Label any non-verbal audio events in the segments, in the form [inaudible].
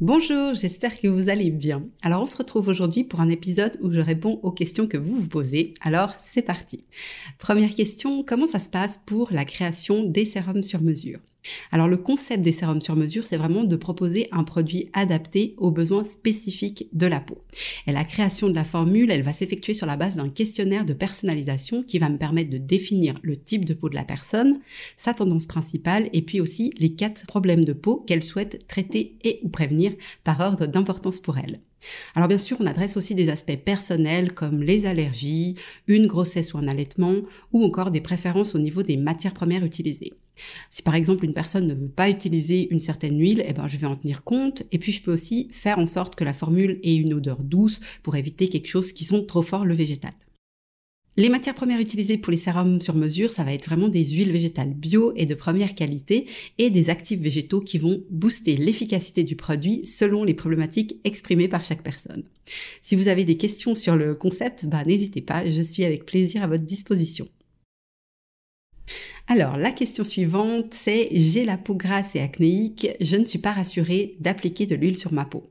Bonjour, j'espère que vous allez bien. Alors on se retrouve aujourd'hui pour un épisode où je réponds aux questions que vous vous posez. Alors c'est parti. Première question, comment ça se passe pour la création des sérums sur mesure? Alors le concept des sérums sur mesure, c'est vraiment de proposer un produit adapté aux besoins spécifiques de la peau. Et la création de la formule, elle va s'effectuer sur la base d'un questionnaire de personnalisation qui va me permettre de définir le type de peau de la personne, sa tendance principale et puis aussi les quatre problèmes de peau qu'elle souhaite traiter et ou prévenir par ordre d'importance pour elle. Alors bien sûr, on adresse aussi des aspects personnels comme les allergies, une grossesse ou un allaitement, ou encore des préférences au niveau des matières premières utilisées. Si par exemple une personne ne veut pas utiliser une certaine huile, eh ben, je vais en tenir compte. Et puis je peux aussi faire en sorte que la formule ait une odeur douce pour éviter quelque chose qui sent trop fort le végétal. Les matières premières utilisées pour les sérums sur mesure, ça va être vraiment des huiles végétales bio et de première qualité et des actifs végétaux qui vont booster l'efficacité du produit selon les problématiques exprimées par chaque personne. Si vous avez des questions sur le concept, bah, n'hésitez pas, je suis avec plaisir à votre disposition. Alors, la question suivante, c'est j'ai la peau grasse et acnéique, je ne suis pas rassurée d'appliquer de l'huile sur ma peau.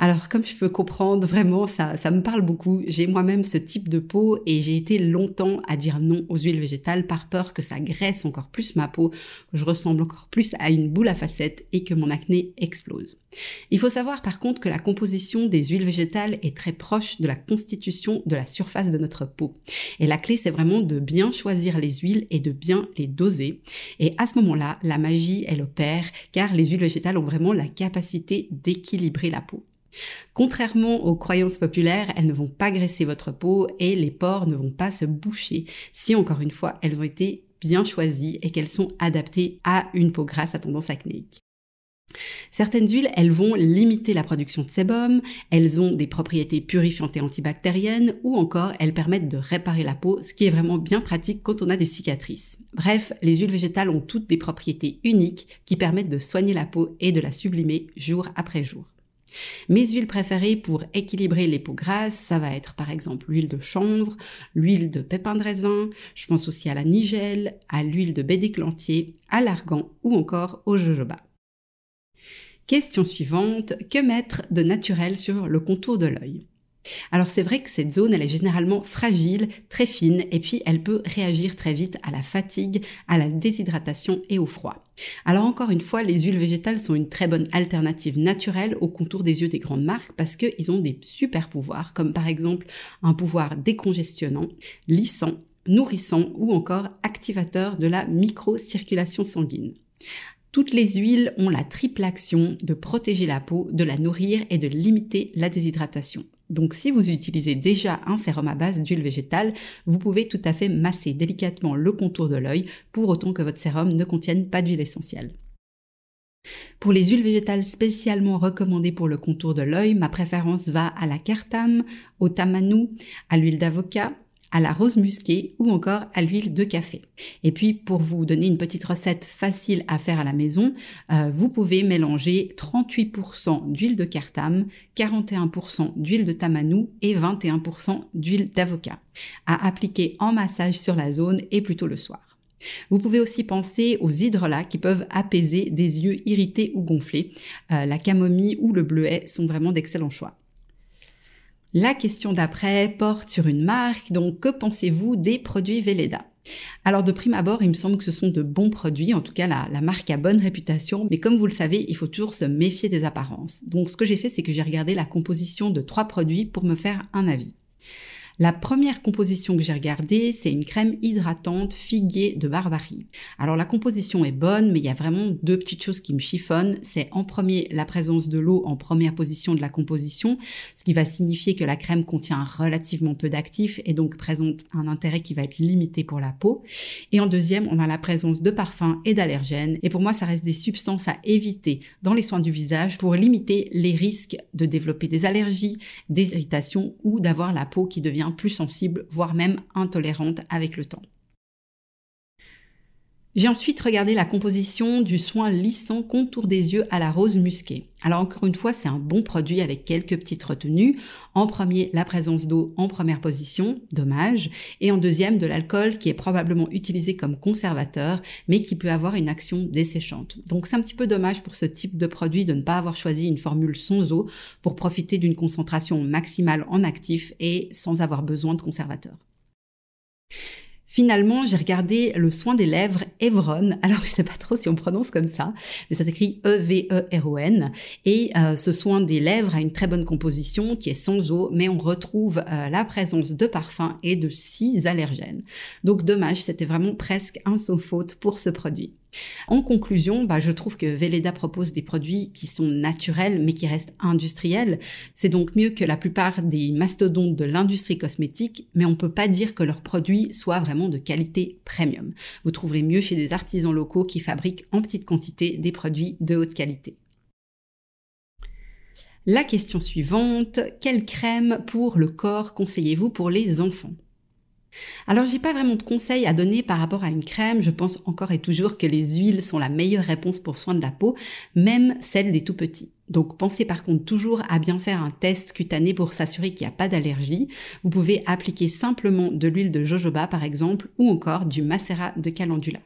Alors, comme je peux comprendre, vraiment, ça, ça me parle beaucoup. J'ai moi-même ce type de peau et j'ai été longtemps à dire non aux huiles végétales par peur que ça graisse encore plus ma peau, que je ressemble encore plus à une boule à facettes et que mon acné explose. Il faut savoir par contre que la composition des huiles végétales est très proche de la constitution de la surface de notre peau. Et la clé, c'est vraiment de bien choisir les huiles et de bien les doser. Et à ce moment-là, la magie, elle opère car les huiles végétales ont vraiment la capacité d'équilibrer la peau. Contrairement aux croyances populaires, elles ne vont pas graisser votre peau et les pores ne vont pas se boucher si encore une fois elles ont été bien choisies et qu'elles sont adaptées à une peau grasse à tendance acnéique. Certaines huiles, elles vont limiter la production de sébum, elles ont des propriétés purifiantes et antibactériennes, ou encore elles permettent de réparer la peau, ce qui est vraiment bien pratique quand on a des cicatrices. Bref, les huiles végétales ont toutes des propriétés uniques qui permettent de soigner la peau et de la sublimer jour après jour. Mes huiles préférées pour équilibrer les peaux grasses, ça va être par exemple l'huile de chanvre, l'huile de pépin de raisin, je pense aussi à la nigelle, à l'huile de baie d'éclantier, à l'argan ou encore au jojoba. Question suivante, que mettre de naturel sur le contour de l'œil? Alors c'est vrai que cette zone, elle est généralement fragile, très fine, et puis elle peut réagir très vite à la fatigue, à la déshydratation et au froid. Alors encore une fois, les huiles végétales sont une très bonne alternative naturelle au contour des yeux des grandes marques parce qu'ils ont des super pouvoirs, comme par exemple un pouvoir décongestionnant, lissant, nourrissant ou encore activateur de la microcirculation sanguine. Toutes les huiles ont la triple action de protéger la peau, de la nourrir et de limiter la déshydratation. Donc si vous utilisez déjà un sérum à base d'huile végétale, vous pouvez tout à fait masser délicatement le contour de l'œil pour autant que votre sérum ne contienne pas d'huile essentielle. Pour les huiles végétales spécialement recommandées pour le contour de l'œil, ma préférence va à la cartame, au tamanou, à l'huile d'avocat, à la rose musquée ou encore à l'huile de café. Et puis pour vous donner une petite recette facile à faire à la maison, euh, vous pouvez mélanger 38% d'huile de cartame, 41% d'huile de tamanou et 21% d'huile d'avocat à appliquer en massage sur la zone et plutôt le soir. Vous pouvez aussi penser aux hydrolats qui peuvent apaiser des yeux irrités ou gonflés. Euh, la camomille ou le bleuet sont vraiment d'excellents choix. La question d'après porte sur une marque, donc que pensez-vous des produits Velleda? Alors de prime abord, il me semble que ce sont de bons produits, en tout cas la, la, marque a bonne réputation, mais comme vous le savez, il faut toujours se méfier des apparences. Donc ce que j'ai fait, c'est que j'ai regardé la composition de trois produits pour me faire un avis. La première composition que j'ai regardée, c'est une crème hydratante figuier de Barbarie. Alors la composition est bonne, mais il y a vraiment deux petites choses qui me chiffonnent. C'est en premier la présence de l'eau en première position de la composition, ce qui va signifier que la crème contient relativement peu d'actifs et donc présente un intérêt qui va être limité pour la peau. Et en deuxième, on a la présence de parfums et d'allergènes. Et pour moi, ça reste des substances à éviter dans les soins du visage pour limiter les risques de développer des allergies, des irritations ou d'avoir la peau qui devient plus sensible, voire même intolérante avec le temps. J'ai ensuite regardé la composition du soin lissant contour des yeux à la rose musquée. Alors encore une fois, c'est un bon produit avec quelques petites retenues. En premier, la présence d'eau en première position, dommage, et en deuxième, de l'alcool qui est probablement utilisé comme conservateur, mais qui peut avoir une action desséchante. Donc c'est un petit peu dommage pour ce type de produit de ne pas avoir choisi une formule sans eau pour profiter d'une concentration maximale en actif et sans avoir besoin de conservateur. Finalement, j'ai regardé le soin des lèvres Evron. [laughs] Alors, je sais pas trop si on prononce comme ça, mais ça s'écrit E-V-E-R-O-N. Et euh, ce soin des lèvres a une très bonne composition qui est sans eau, mais on retrouve euh, la présence de parfums et de six allergènes. Donc, dommage, c'était vraiment presque un sans faute pour ce produit. En conclusion, bah, je trouve que Velleda propose des produits qui sont naturels mais qui restent industriels. C'est donc mieux que la plupart des mastodontes de l'industrie cosmétique, mais on ne peut pas dire que leurs produits soient vraiment de qualité premium. Vous trouverez mieux chez des artisans locaux qui fabriquent en petite quantité des produits de haute qualité. La question suivante, quelle crème pour le corps conseillez-vous pour les enfants? Alors j'ai pas vraiment de conseils à donner par rapport à une crème, je pense encore et toujours que les huiles sont la meilleure réponse pour soin de la peau, même celle des tout petits. Donc pensez par contre toujours à bien faire un test cutané pour s'assurer qu'il n'y a pas d'allergie. Vous pouvez appliquer simplement de l'huile de jojoba par exemple ou encore du macérat de calendula.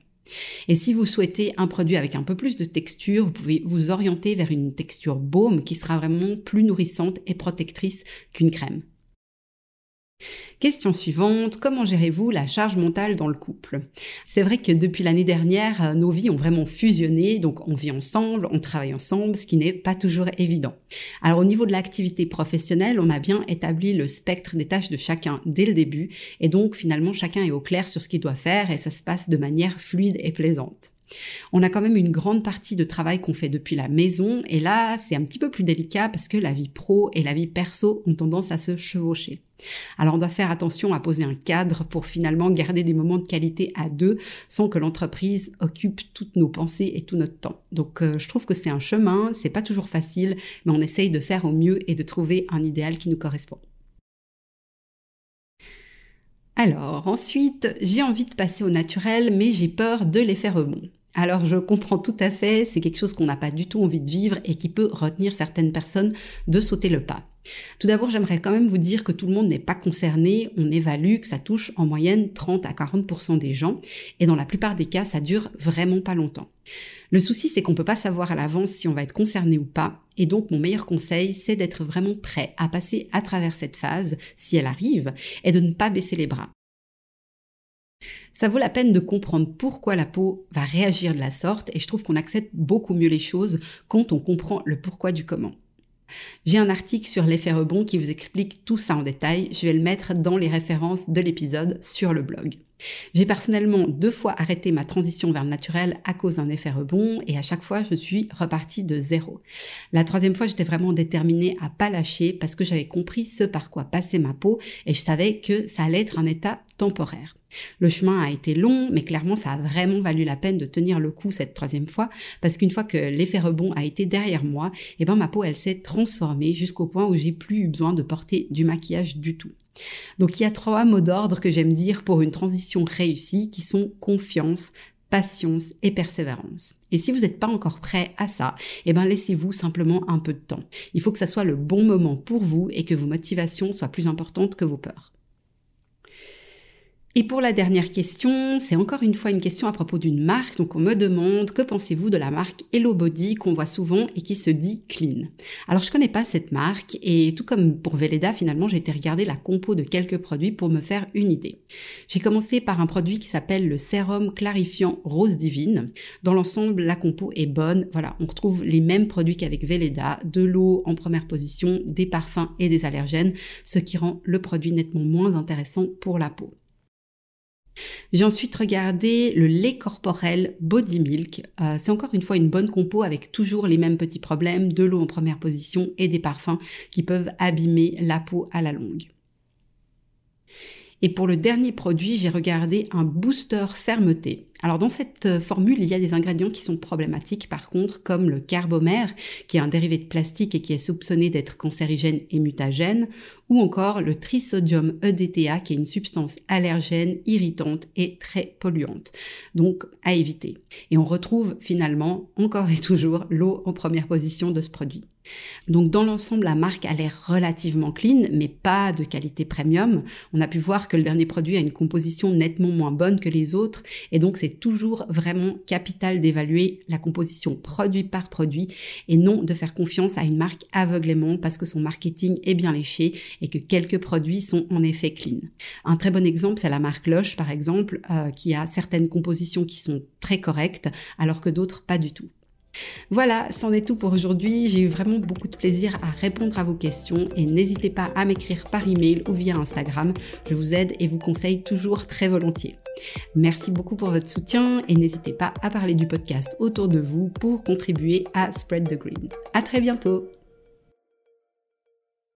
Et si vous souhaitez un produit avec un peu plus de texture, vous pouvez vous orienter vers une texture baume qui sera vraiment plus nourrissante et protectrice qu'une crème. Question suivante, comment gérez-vous la charge mentale dans le couple? C'est vrai que depuis l'année dernière, euh, nos vies ont vraiment fusionné, donc on vit ensemble, on travaille ensemble, ce qui n'est pas toujours évident. Alors au niveau de l'activité professionnelle, on a bien établi le spectre des tâches de chacun dès le début, et donc finalement chacun est au clair sur ce qu'il doit faire, et ça se passe de manière fluide et plaisante. On a quand même une grande partie de travail qu'on fait depuis la maison et là, c'est un petit peu plus délicat parce que la vie pro et la vie perso ont tendance à se chevaucher. Alors on doit faire attention à poser un cadre pour finalement garder des moments de qualité à deux sans que l'entreprise occupe toutes nos pensées et tout notre temps. Donc euh, je trouve que c'est un chemin, c'est pas toujours facile, mais on essaye de faire au mieux et de trouver un idéal qui nous correspond. Alors ensuite, j'ai envie de passer au naturel, mais j'ai peur de l'effet rebond. Alors je comprends tout à fait, c'est quelque chose qu'on n'a pas du tout envie de vivre et qui peut retenir certaines personnes de sauter le pas. Tout d'abord, j'aimerais quand même vous dire que tout le monde n'est pas concerné. On évalue que ça touche en moyenne 30 à 40% des gens et dans la plupart des cas, ça dure vraiment pas longtemps. Le souci, c'est qu'on peut pas savoir à l'avance si on va être concerné ou pas. Et donc, mon meilleur conseil, c'est d'être vraiment prêt à passer à travers cette phase, si elle arrive, et de ne pas baisser les bras. Ça vaut la peine de comprendre pourquoi la peau va réagir de la sorte et je trouve qu'on accepte beaucoup mieux les choses quand on comprend le pourquoi du comment. J'ai un article sur l'effet rebond qui vous explique tout ça en détail. Je vais le mettre dans les références de l'épisode sur le blog. J'ai personnellement deux fois arrêté ma transition vers le naturel à cause d'un effet rebond et à chaque fois je suis repartie de zéro. La troisième fois j'étais vraiment déterminée à pas lâcher parce que j'avais compris ce par quoi passait ma peau et je savais que ça allait être un état temporaire. Le chemin a été long, mais clairement, ça a vraiment valu la peine de tenir le coup cette troisième fois, parce qu'une fois que l'effet rebond a été derrière moi, eh ben, ma peau, elle s'est transformée jusqu'au point où j'ai plus eu besoin de porter du maquillage du tout. Donc, il y a trois mots d'ordre que j'aime dire pour une transition réussie qui sont confiance, patience et persévérance. Et si vous n'êtes pas encore prêt à ça, eh ben laissez-vous simplement un peu de temps. Il faut que ça soit le bon moment pour vous et que vos motivations soient plus importantes que vos peurs. Et pour la dernière question, c'est encore une fois une question à propos d'une marque. Donc on me demande que pensez-vous de la marque Hello Body qu'on voit souvent et qui se dit clean? Alors je connais pas cette marque et tout comme pour Veleda finalement j'ai été regarder la compo de quelques produits pour me faire une idée. J'ai commencé par un produit qui s'appelle le sérum clarifiant rose divine. Dans l'ensemble la compo est bonne. Voilà, on retrouve les mêmes produits qu'avec Veleda, de l'eau en première position, des parfums et des allergènes, ce qui rend le produit nettement moins intéressant pour la peau. J'ai ensuite regardé le lait corporel Body Milk. Euh, c'est encore une fois une bonne compo avec toujours les mêmes petits problèmes, de l'eau en première position et des parfums qui peuvent abîmer la peau à la longue. Et pour le dernier produit, j'ai regardé un booster fermeté. Alors dans cette euh, formule, il y a des ingrédients qui sont problématiques par contre, comme le carbomère, qui est un dérivé de plastique et qui est soupçonné d'être cancérigène et mutagène, ou encore le trisodium EDTA, qui est une substance allergène, irritante et très polluante. Donc à éviter. Et on retrouve finalement encore et toujours l'eau en première position de ce produit. Donc dans l'ensemble, la marque a l'air relativement clean, mais pas de qualité premium. On a pu voir que le dernier produit a une composition nettement moins bonne que les autres, et donc c'est toujours vraiment capital d'évaluer la composition produit par produit, et non de faire confiance à une marque aveuglément parce que son marketing est bien léché et que quelques produits sont en effet clean. Un très bon exemple, c'est la marque Loche par exemple, euh, qui a certaines compositions qui sont très correctes, alors que d'autres pas du tout. Voilà, c'en est tout pour aujourd'hui. J'ai eu vraiment beaucoup de plaisir à répondre à vos questions et n'hésitez pas à m'écrire par email ou via Instagram. Je vous aide et vous conseille toujours très volontiers. Merci beaucoup pour votre soutien et n'hésitez pas à parler du podcast autour de vous pour contribuer à Spread the Green. À très bientôt!